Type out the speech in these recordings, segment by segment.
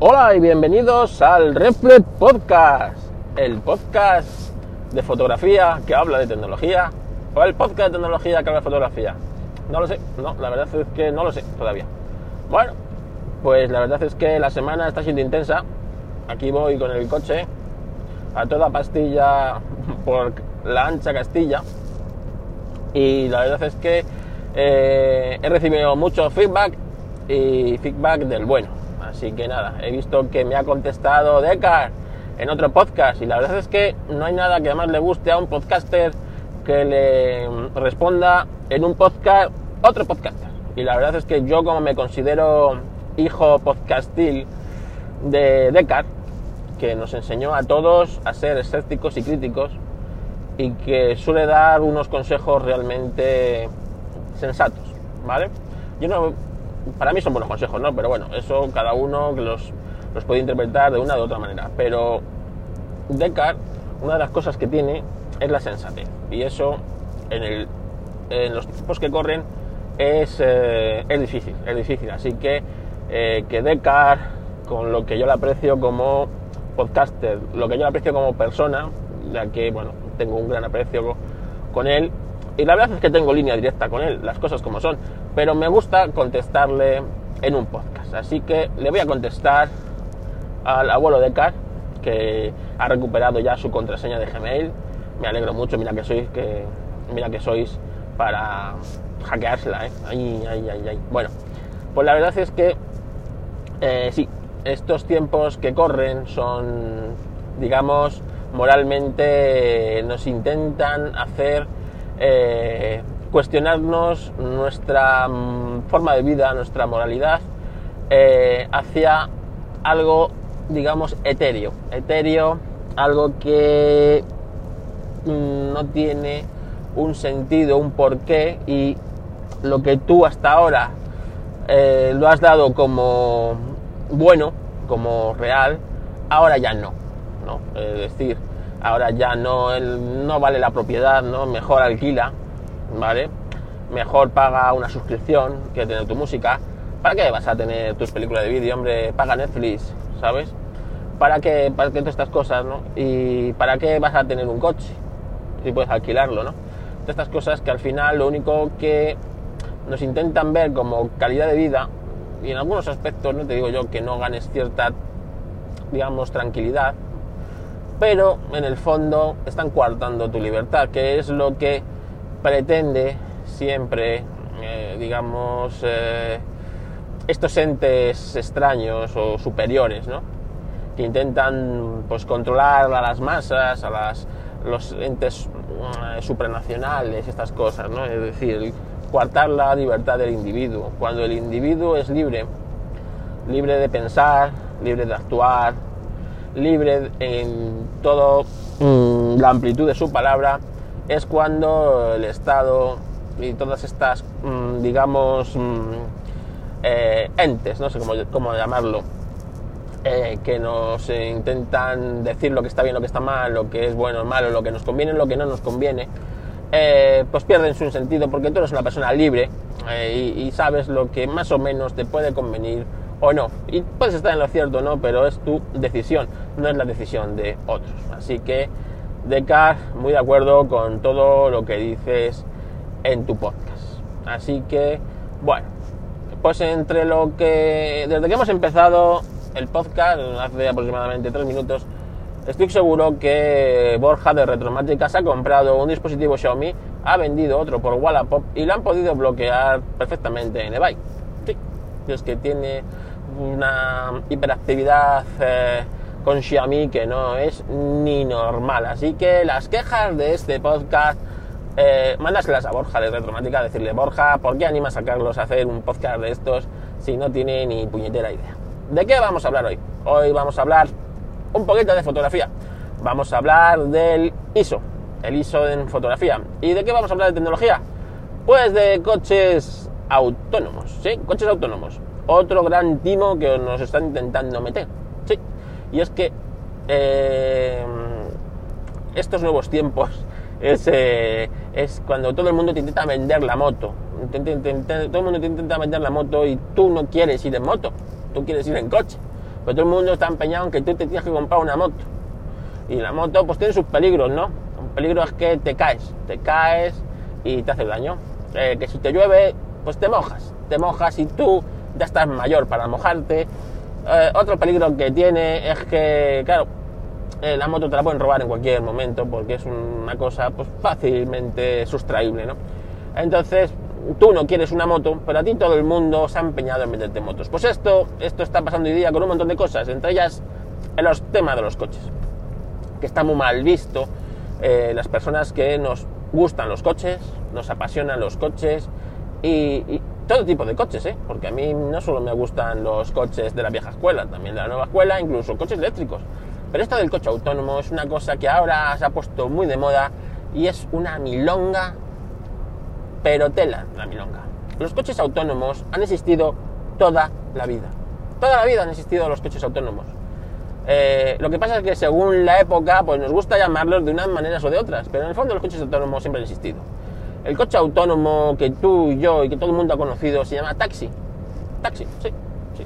Hola y bienvenidos al Reflex Podcast, el podcast de fotografía que habla de tecnología o el podcast de tecnología que habla de fotografía. No lo sé, no, la verdad es que no lo sé todavía. Bueno, pues la verdad es que la semana está siendo intensa. Aquí voy con el coche a toda pastilla por la ancha Castilla y la verdad es que eh, he recibido mucho feedback y feedback del bueno. Así que nada, he visto que me ha contestado Decar en otro podcast y la verdad es que no hay nada que más le guste a un podcaster que le responda en un podcast otro podcaster. Y la verdad es que yo como me considero hijo podcastil de Decar, que nos enseñó a todos a ser escépticos y críticos y que suele dar unos consejos realmente sensatos, ¿vale? Yo no, para mí son buenos consejos, ¿no? Pero bueno, eso cada uno los, los puede interpretar de una u otra manera. Pero Descartes, una de las cosas que tiene es la sensatez. Y eso en, el, en los tiempos que corren es, eh, es difícil, es difícil. Así que eh, que Descartes, con lo que yo le aprecio como podcaster, lo que yo le aprecio como persona, ya que, bueno, tengo un gran aprecio con él, y la verdad es que tengo línea directa con él, las cosas como son, pero me gusta contestarle en un podcast. Así que le voy a contestar al abuelo de Car, que ha recuperado ya su contraseña de Gmail. Me alegro mucho, mira que sois, que, mira que sois para hackeársela, ¿eh? Ay, ay, ay, ay. Bueno, pues la verdad es que eh, sí, estos tiempos que corren son, digamos, moralmente nos intentan hacer eh, cuestionarnos nuestra mm, forma de vida, nuestra moralidad eh, hacia algo, digamos, etéreo. Etéreo, algo que mm, no tiene un sentido, un porqué y lo que tú hasta ahora eh, lo has dado como bueno, como real, ahora ya no. ¿no? Es decir, ahora ya no, no vale la propiedad, ¿no? Mejor alquila, ¿vale? Mejor paga una suscripción que tener tu música. ¿Para qué vas a tener tus películas de vídeo, hombre? Paga Netflix, ¿sabes? ¿Para qué, para qué estas cosas, no? ¿Y para qué vas a tener un coche? Si puedes alquilarlo, ¿no? Todas estas cosas que al final lo único que nos intentan ver como calidad de vida, y en algunos aspectos no te digo yo que no ganes cierta, digamos, tranquilidad, pero en el fondo están coartando tu libertad, que es lo que pretende siempre, eh, digamos, eh, estos entes extraños o superiores, ¿no? Que intentan pues controlar a las masas, a las, los entes eh, supranacionales, estas cosas, ¿no? Es decir, coartar la libertad del individuo. Cuando el individuo es libre, libre de pensar, libre de actuar, libre en toda mm, la amplitud de su palabra, es cuando el Estado y todas estas, mm, digamos, mm, eh, entes, no sé cómo, cómo llamarlo, eh, que nos intentan decir lo que está bien, lo que está mal, lo que es bueno malo, lo que nos conviene, lo que no nos conviene, eh, pues pierden su sentido porque tú eres una persona libre y, y sabes lo que más o menos te puede convenir o no. Y puedes estar en lo cierto, ¿no? Pero es tu decisión, no es la decisión de otros. Así que, Descartes, muy de acuerdo con todo lo que dices en tu podcast. Así que, bueno, pues entre lo que. Desde que hemos empezado el podcast, hace aproximadamente tres minutos, estoy seguro que Borja de Retromática se ha comprado un dispositivo Xiaomi, ha vendido otro por Wallapop y lo han podido bloquear perfectamente en eBay. Sí, es que tiene una hiperactividad eh, con Xiaomi que no es ni normal. Así que las quejas de este podcast, eh, a Borja de Retromática, decirle, Borja, ¿por qué anima a sacarlos a hacer un podcast de estos si no tiene ni puñetera idea? ¿De qué vamos a hablar hoy? Hoy vamos a hablar un poquito de fotografía. Vamos a hablar del ISO, el ISO en fotografía. ¿Y de qué vamos a hablar de tecnología? Pues de coches autónomos, ¿sí? Coches autónomos otro gran timo que nos están intentando meter. Sí, y es que eh, estos nuevos tiempos es, eh, es, cuando todo el mundo te intenta vender la moto. todo el mundo te intenta vender la moto y tú no quieres ir en moto, tú quieres ir en coche. Pero todo el mundo está empeñado en que tú te tienes que comprar una moto. Y la moto pues tiene sus peligros, ¿no? Un peligro es que te caes, te caes y te hace daño. Eh, que si te llueve, pues te mojas. Te mojas y tú ya estás mayor para mojarte. Eh, otro peligro que tiene es que, claro, eh, la moto te la pueden robar en cualquier momento porque es una cosa pues, fácilmente sustraíble, ¿no? Entonces, tú no quieres una moto, pero a ti todo el mundo se ha empeñado en venderte motos. Pues esto, esto está pasando hoy día con un montón de cosas, entre ellas en los temas de los coches, que está muy mal visto. Eh, las personas que nos gustan los coches, nos apasionan los coches y, todo tipo de coches, ¿eh? porque a mí no solo me gustan los coches de la vieja escuela, también de la nueva escuela, incluso coches eléctricos. Pero esto del coche autónomo es una cosa que ahora se ha puesto muy de moda y es una milonga pero tela la milonga. Los coches autónomos han existido toda la vida. Toda la vida han existido los coches autónomos. Eh, lo que pasa es que según la época, pues nos gusta llamarlos de unas maneras o de otras, pero en el fondo los coches autónomos siempre han existido. El coche autónomo que tú y yo y que todo el mundo ha conocido se llama taxi. Taxi, sí, sí.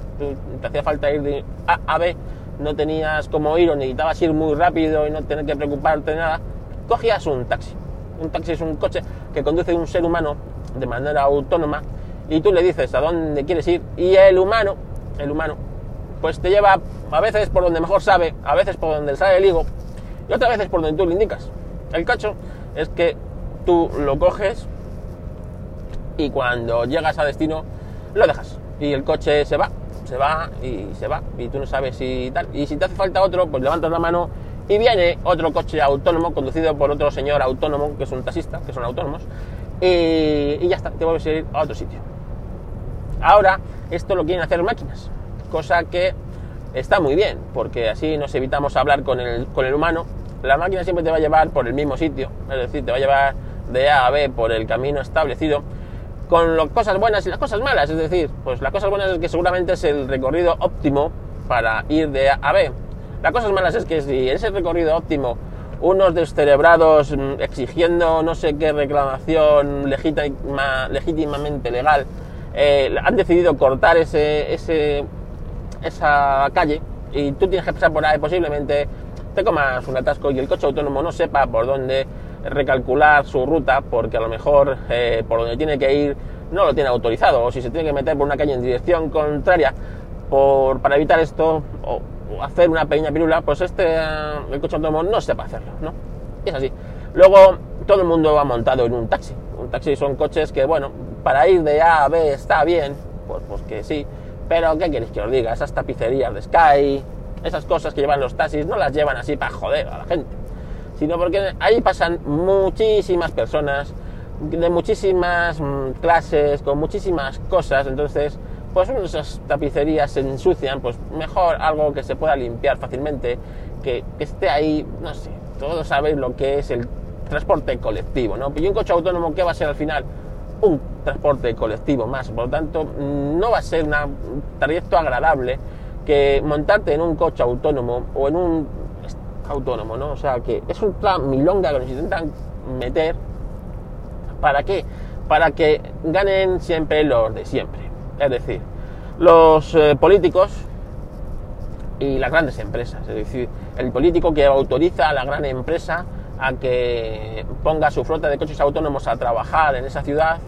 te hacía falta ir de A a B, no tenías como ir o necesitabas ir muy rápido y no tener que preocuparte de nada, cogías un taxi. Un taxi es un coche que conduce un ser humano de manera autónoma y tú le dices a dónde quieres ir y el humano, el humano, pues te lleva a veces por donde mejor sabe, a veces por donde sale el higo y otras veces por donde tú le indicas. El cacho es que tú lo coges y cuando llegas a destino lo dejas y el coche se va, se va y se va y tú no sabes si tal. Y si te hace falta otro, pues levantas la mano y viene otro coche autónomo conducido por otro señor autónomo, que es un taxista, que son autónomos, y, ya está, te vuelves a ir a otro sitio. Ahora, esto lo quieren hacer máquinas, cosa que está muy bien, porque así nos evitamos hablar con el, con el humano. La máquina siempre te va a llevar por el mismo sitio, es decir, te va a llevar de A a B por el camino establecido, con las cosas buenas y las cosas malas. Es decir, pues las cosas buenas es que seguramente es el recorrido óptimo para ir de A a B. Las cosas malas es que si ese recorrido óptimo unos descerebrados mm, exigiendo no sé qué reclamación legítima, legítimamente legal eh, han decidido cortar ese, ese, esa calle y tú tienes que pasar por ahí posiblemente te comas un atasco y el coche autónomo no sepa por dónde recalcular su ruta porque a lo mejor eh, por donde tiene que ir no lo tiene autorizado o si se tiene que meter por una calle en dirección contraria por, para evitar esto o, hacer una pequeña pirula, pues este, el coche autónomo no sepa hacerlo, ¿no? es así. Luego, todo el mundo va montado en un taxi. Un taxi son coches que, bueno, para ir de A a B está bien, pues, pues que sí, pero ¿qué queréis que os diga? Esas tapicerías de Sky, esas cosas que llevan los taxis, no las llevan así para joder a la gente, sino porque ahí pasan muchísimas personas de muchísimas mm, clases, con muchísimas cosas, entonces pues esas tapicerías se ensucian, pues mejor algo que se pueda limpiar fácilmente, que, esté ahí, no sé, todos sabéis lo que es el transporte colectivo, ¿no? Y un coche autónomo, ¿qué va a ser al final? Un transporte colectivo más, por lo tanto, no va a ser un trayecto agradable que montarte en un coche autónomo o en un autónomo, ¿no? O sea, que es un plan milonga que nos intentan meter, ¿para qué? Para que ganen siempre los de siempre es decir, los eh, políticos y las grandes empresas. Es decir, el político que autoriza a la gran empresa a que ponga su flota de coches autónomos a trabajar en esa ciudad.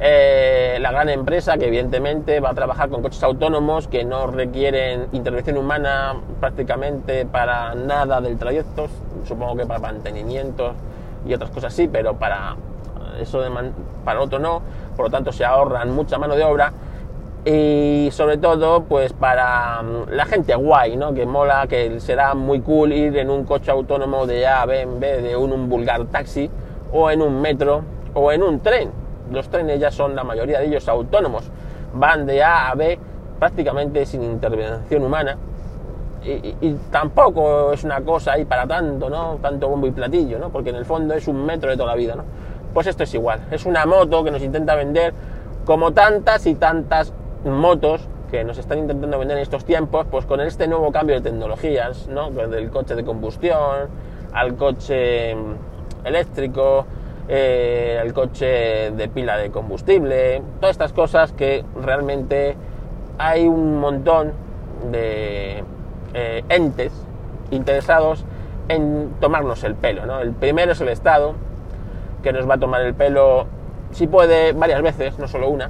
Eh, la gran empresa que evidentemente va a trabajar con coches autónomos que no requieren intervención humana prácticamente para nada del trayecto, supongo que para mantenimiento y otras cosas sí, pero para eso para otro no, por lo tanto se ahorran mucha mano de obra y sobre todo pues para mm, la gente guay, ¿no? Que mola, que será muy cool ir en un coche autónomo de A a B en vez de un, un vulgar taxi o en un metro o en un tren. Los trenes ya son la mayoría de ellos autónomos, van de A a B prácticamente sin intervención humana y, y, tampoco es una cosa ahí para tanto, ¿no? Tanto bombo y platillo, ¿no? Porque en el fondo es un metro de toda la vida, ¿no? Pues esto es igual, es una moto que nos intenta vender como tantas y tantas motos que nos están intentando vender en estos tiempos, pues con este nuevo cambio de tecnologías, ¿no? Del coche de combustión al coche eléctrico, eh, al coche de pila de combustible, todas estas cosas que realmente hay un montón de, eh, entes interesados en tomarnos el pelo. ¿no? El primero es el Estado, que nos va a tomar el pelo, si puede, varias veces, no solo una.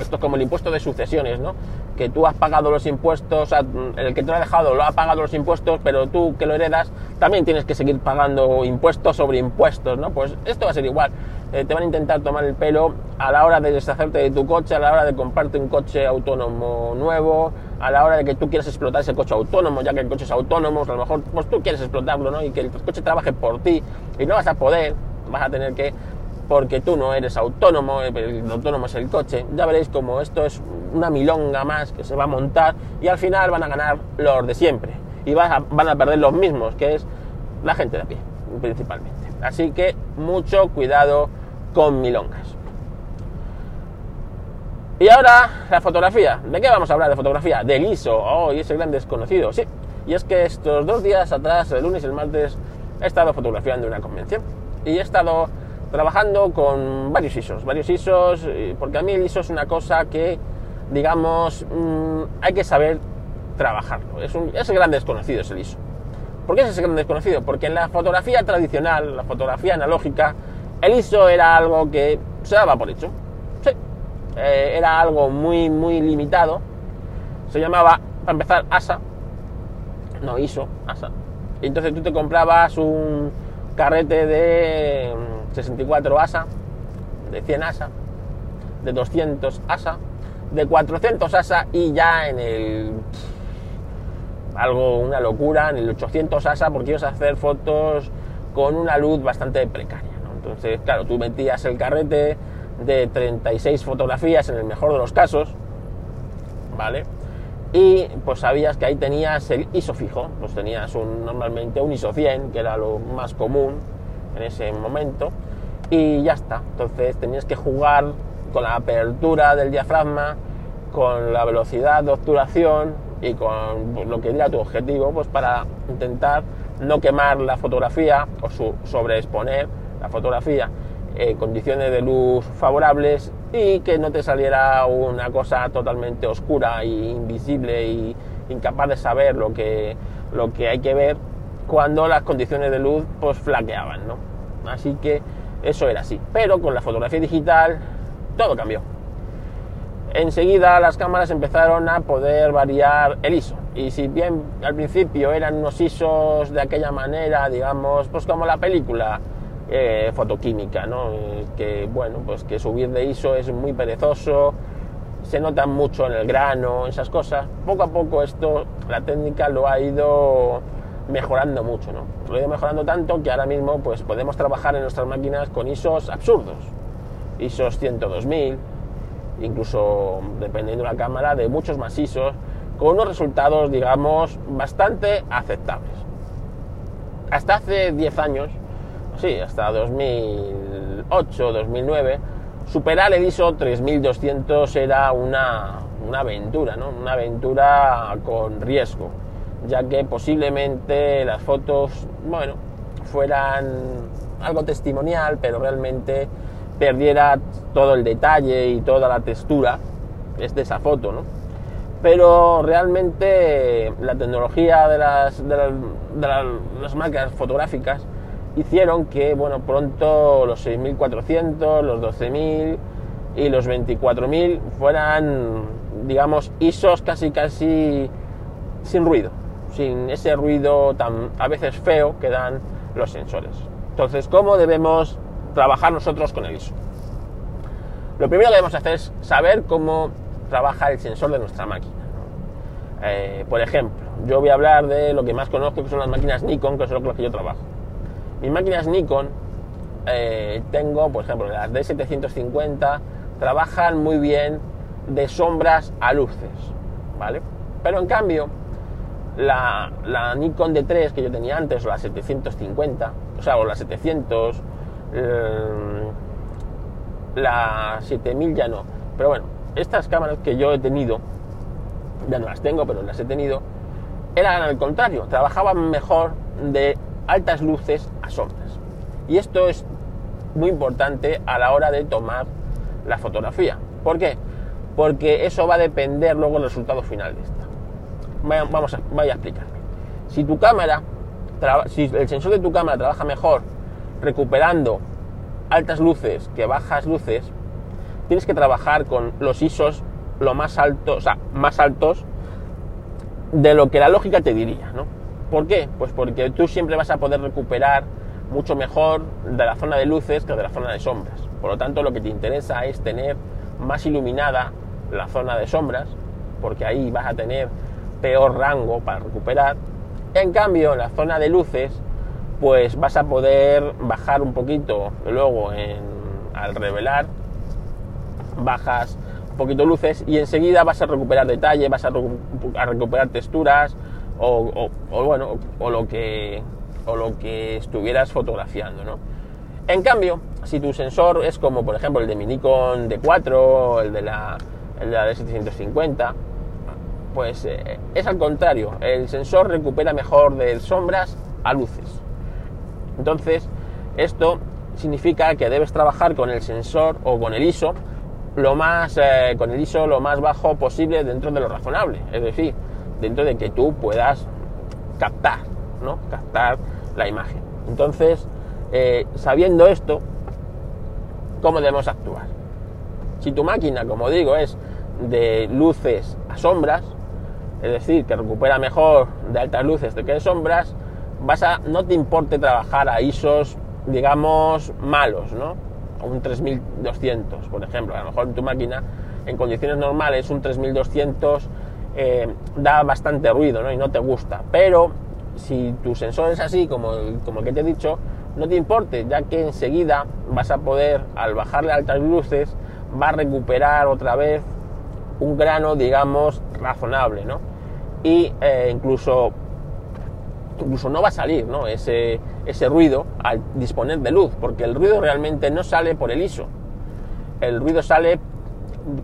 Esto es como el impuesto de sucesiones, ¿no? Que tú has pagado los impuestos, el que te lo ha dejado lo ha pagado los impuestos, pero tú que lo heredas también tienes que seguir pagando impuestos sobre impuestos, ¿no? Pues esto va a ser igual. Eh, te van a intentar tomar el pelo a la hora de deshacerte de tu coche, a la hora de comprarte un coche autónomo nuevo, a la hora de que tú quieras explotar ese coche autónomo, ya que el coche es autónomo, a lo mejor pues tú quieres explotarlo, ¿no? Y que el coche trabaje por ti y no vas a poder, vas a tener que porque tú no eres autónomo, el autónomo es el coche. Ya veréis como esto es una milonga más que se va a montar y al final van a ganar los de siempre y van a, perder los mismos, que es la gente de a pie, principalmente. Así que mucho cuidado con milongas. Y ahora la fotografía. ¿De qué vamos a hablar de fotografía? Del ISO. Oh, ese gran desconocido. Sí. Y es que estos dos días atrás, el lunes y el martes, he estado fotografiando una convención. Y he estado trabajando con varios ISOs, varios ISOs, porque a mí el ISO es una cosa que, digamos, mm, hay que saber trabajarlo. Es, un, es el gran desconocido ese ISO. ¿Por qué es ese gran desconocido? Porque en la fotografía tradicional, la fotografía analógica, el ISO era algo que se daba por hecho. Sí, eh, era algo muy, muy limitado. Se llamaba, para empezar, ASA. No, ISO, ASA. Entonces tú te comprabas un carrete de 64 ASA, de 100 ASA, de 200 ASA, de 400 ASA y ya en el algo, una locura, en el 800 ASA porque ibas a hacer fotos con una luz bastante precaria. Entonces, claro, tú metías el carrete de 36 fotografías en el mejor de los casos, ¿vale? Y pues sabías que ahí tenías el ISO fijo, pues tenías un, normalmente un ISO 100, que era lo más común en ese momento, y ya está. Entonces tenías que jugar con la apertura del diafragma, con la velocidad de obturación y con pues, lo que diera tu objetivo, pues para intentar no quemar la fotografía o sobreexponer la fotografía en condiciones de luz favorables y que no te saliera una cosa totalmente oscura e invisible y incapaz de saber lo que, lo que hay que ver cuando las condiciones de luz pues flaqueaban, ¿no? Así que eso era así. Pero con la fotografía digital todo cambió. Enseguida las cámaras empezaron a poder variar el ISO. Y si bien al principio eran unos ISOs de aquella manera, digamos, pues como la película eh, fotoquímica, ¿no? Eh, que bueno, pues que subir de ISO es muy perezoso, se nota mucho en el grano, esas cosas. Poco a poco esto, la técnica lo ha ido mejorando mucho, ¿no? Lo ha ido mejorando tanto que ahora mismo pues podemos trabajar en nuestras máquinas con ISOs absurdos. ISOs 102.000, incluso dependiendo de la cámara, de muchos más ISOs, con unos resultados, digamos, bastante aceptables. Hasta hace 10 años, sí, hasta 2008, 2009, superar el ISO 3200 era una, una aventura, ¿no? Una aventura con riesgo ya que posiblemente las fotos, bueno, fueran algo testimonial, pero realmente perdiera todo el detalle y toda la textura de esa foto, ¿no? Pero realmente la tecnología de las, de las, máquinas fotográficas hicieron que, bueno, pronto los 6400, los 12000 y los 24000 fueran, digamos, ISOs casi casi sin ruido sin ese ruido tan a veces feo que dan los sensores. Entonces, ¿cómo debemos trabajar nosotros con el ISO? Lo primero que debemos hacer es saber cómo trabaja el sensor de nuestra máquina. Eh, por ejemplo, yo voy a hablar de lo que más conozco, que son las máquinas Nikon, que es lo que yo trabajo. Mis máquinas Nikon, eh, tengo, por ejemplo, las D750, trabajan muy bien de sombras a luces, ¿vale? Pero en cambio, la, Nikon D3 que yo tenía antes, o la 750, o sea, o la 700, eh, la 7000 ya no. Pero bueno, estas cámaras que yo he tenido, ya no las tengo, pero las he tenido, eran al contrario, trabajaban mejor de altas luces a sombras. Y esto es muy importante a la hora de tomar la fotografía. ¿Por qué? Porque eso va a depender luego del resultado final de esta vamos a, voy a explicarme. Si tu cámara, si el sensor de tu cámara trabaja mejor recuperando altas luces que bajas luces, tienes que trabajar con los ISOs lo más altos, o sea, más altos de lo que la lógica te diría, ¿no? ¿Por qué? Pues porque tú siempre vas a poder recuperar mucho mejor de la zona de luces que de la zona de sombras. Por lo tanto, lo que te interesa es tener más iluminada la zona de sombras, porque ahí vas a tener peor rango para recuperar. En cambio, la zona de luces, pues vas a poder bajar un poquito luego al revelar, bajas un poquito luces y enseguida vas a recuperar detalle, vas a, recuperar texturas o, bueno, o lo que o lo que estuvieras fotografiando, ¿no? En cambio, si tu sensor es como por ejemplo el de mi Nikon D4, el de la, el de la D750, pues eh, es al contrario, el sensor recupera mejor de sombras a luces. Entonces, esto significa que debes trabajar con el sensor o con el ISO lo más eh, con el ISO lo más bajo posible dentro de lo razonable, es decir, dentro de que tú puedas captar, ¿no? Captar la imagen. Entonces, eh, sabiendo esto, ¿cómo debemos actuar? Si tu máquina, como digo, es de luces a sombras, es decir, que recupera mejor de altas luces que de sombras, vas a, no te importe trabajar a ISOs, digamos, malos, ¿no? Un 3200, por ejemplo. A lo mejor en tu máquina, en condiciones normales, un 3200 eh, da bastante ruido, ¿no? Y no te gusta. Pero si tu sensor es así, como, como que te he dicho, no te importe, ya que enseguida vas a poder, al bajarle altas luces, va a recuperar otra vez un grano, digamos, razonable, ¿no? Y eh, incluso incluso no va a salir ¿no? Ese, ese ruido al disponer de luz, porque el ruido realmente no sale por el ISO. El ruido sale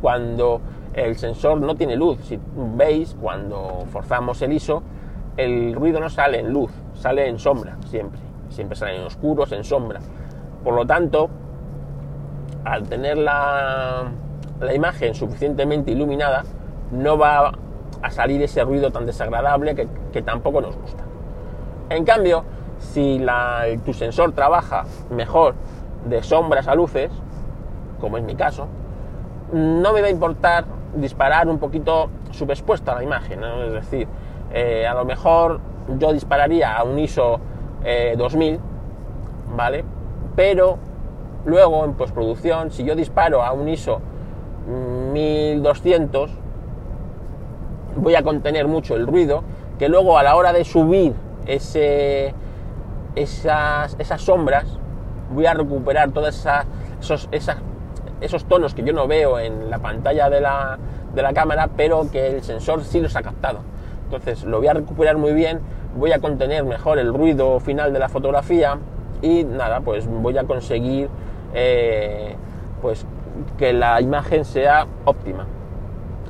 cuando el sensor no tiene luz. Si veis, cuando forzamos el ISO, el ruido no sale en luz, sale en sombra, siempre. Siempre sale en oscuros, en sombra. Por lo tanto, al tener la, la imagen suficientemente iluminada, no va a salir ese ruido tan desagradable que, tampoco nos gusta. En cambio, si tu sensor trabaja mejor de sombras a luces, como es mi caso, no me va a importar disparar un poquito subexpuesta a la imagen. Es decir, eh, a lo mejor yo dispararía a un ISO 2000, eh, ¿vale? Pero luego en postproducción, si yo disparo a un ISO 1200, voy a contener mucho el ruido, que luego a la hora de subir ese, esas, esas sombras, voy a recuperar todos esos, esos tonos que yo no veo en la pantalla de la, de la cámara, pero que el sensor sí los ha captado. Entonces lo voy a recuperar muy bien, voy a contener mejor el ruido final de la fotografía y nada, pues voy a conseguir eh, pues que la imagen sea óptima.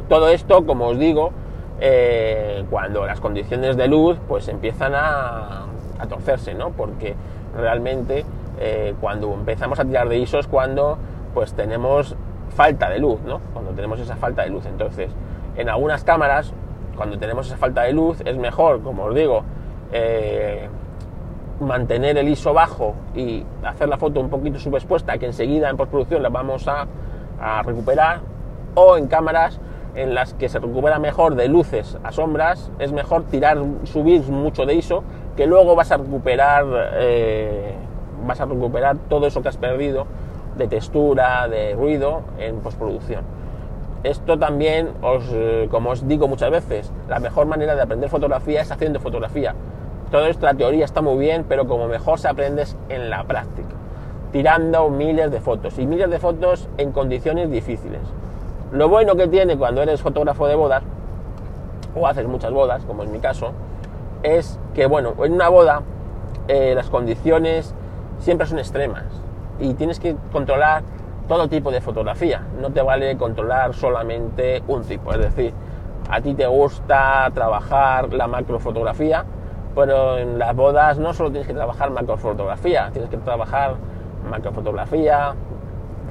Todo esto, como os digo, eh, cuando las condiciones de luz pues empiezan a, torcerse, ¿no? Porque realmente eh, cuando empezamos a tirar de ISOs cuando pues tenemos falta de luz, ¿no? Cuando tenemos esa falta de luz. Entonces, en algunas cámaras cuando tenemos esa falta de luz es mejor, como os digo, eh, mantener el ISO bajo y hacer la foto un poquito subexpuesta que enseguida en postproducción la vamos a, recuperar o en cámaras en las que se recupera mejor de luces a sombras es mejor tirar subir mucho de ISO que luego vas a recuperar eh, vas a recuperar todo eso que has perdido de textura de ruido en postproducción esto también, os, eh, como os digo muchas veces, la mejor manera de aprender fotografía es haciendo fotografía. Todo esto, la teoría está muy bien, pero como mejor se aprende es en la práctica, tirando miles de fotos y miles de fotos en condiciones difíciles. Lo bueno que tiene cuando eres fotógrafo de bodas, o haces muchas bodas, como es mi caso, es que, bueno, en una boda eh, las condiciones siempre son extremas y tienes que controlar todo tipo de fotografía. No te vale controlar solamente un tipo. Es decir, a ti te gusta trabajar la macrofotografía, pero en las bodas no solo tienes que trabajar macrofotografía, tienes que trabajar macrofotografía,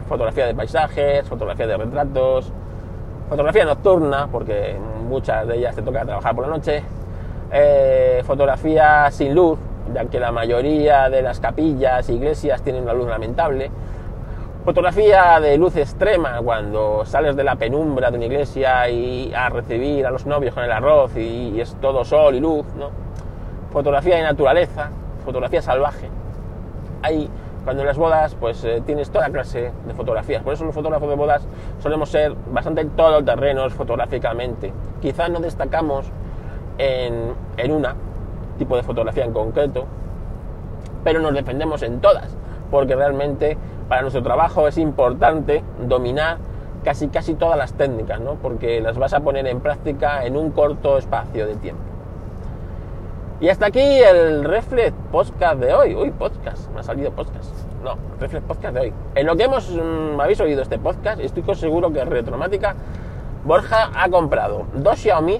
fotografía de paisajes, fotografía de retratos, Fotografía nocturna, porque muchas de ellas te toca trabajar por la noche. Eh, fotografía sin luz, ya que la mayoría de las capillas e iglesias tienen una luz lamentable. Fotografía de luz extrema, cuando sales de la penumbra de una iglesia y a recibir a los novios con el arroz y, es todo sol y luz. ¿no? Fotografía de naturaleza, fotografía salvaje. Hay cuando en las bodas pues eh, tienes toda clase de fotografías. Por eso los fotógrafos de bodas solemos ser bastante todoterrenos fotográficamente. Quizás no destacamos en, en una tipo de fotografía en concreto, pero nos defendemos en todas, porque realmente para nuestro trabajo es importante dominar casi casi todas las técnicas, ¿no? porque las vas a poner en práctica en un corto espacio de tiempo. Y hasta aquí el Reflex Podcast de hoy. Uy, podcast, me ha salido podcast. No, Reflex Podcast de hoy. En lo que hemos, mm, habéis oído este podcast, estoy seguro que Retromática, Borja ha comprado dos Xiaomi,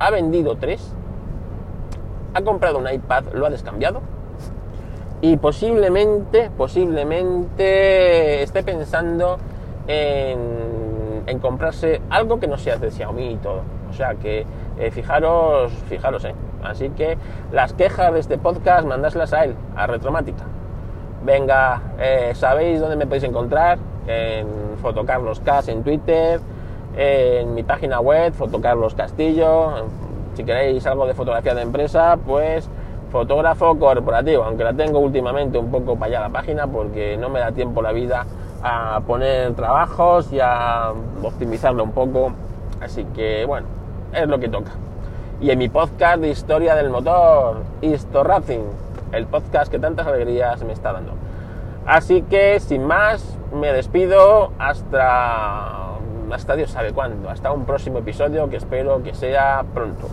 ha vendido tres, ha comprado un iPad, lo ha descambiado y posiblemente, posiblemente esté pensando en, en comprarse algo que no sea de Xiaomi y todo. O sea que eh, fijaros, fijaros, eh. Así que las quejas de este podcast, mandáslas a él, a Retromática. Venga, eh, sabéis dónde me podéis encontrar, en Fotocarloscas en Twitter, en mi página web, Fotocarlos Castillo. Si queréis algo de fotografía de empresa, pues fotógrafo corporativo, aunque la tengo últimamente un poco para allá la página porque no me da tiempo la vida a poner trabajos y a optimizarlo un poco. Así que bueno, es lo que toca. Y en mi podcast de historia del motor, Histo Racing, el podcast que tantas alegrías me está dando. Así que sin más, me despido hasta hasta Dios sabe cuándo, hasta un próximo episodio que espero que sea pronto.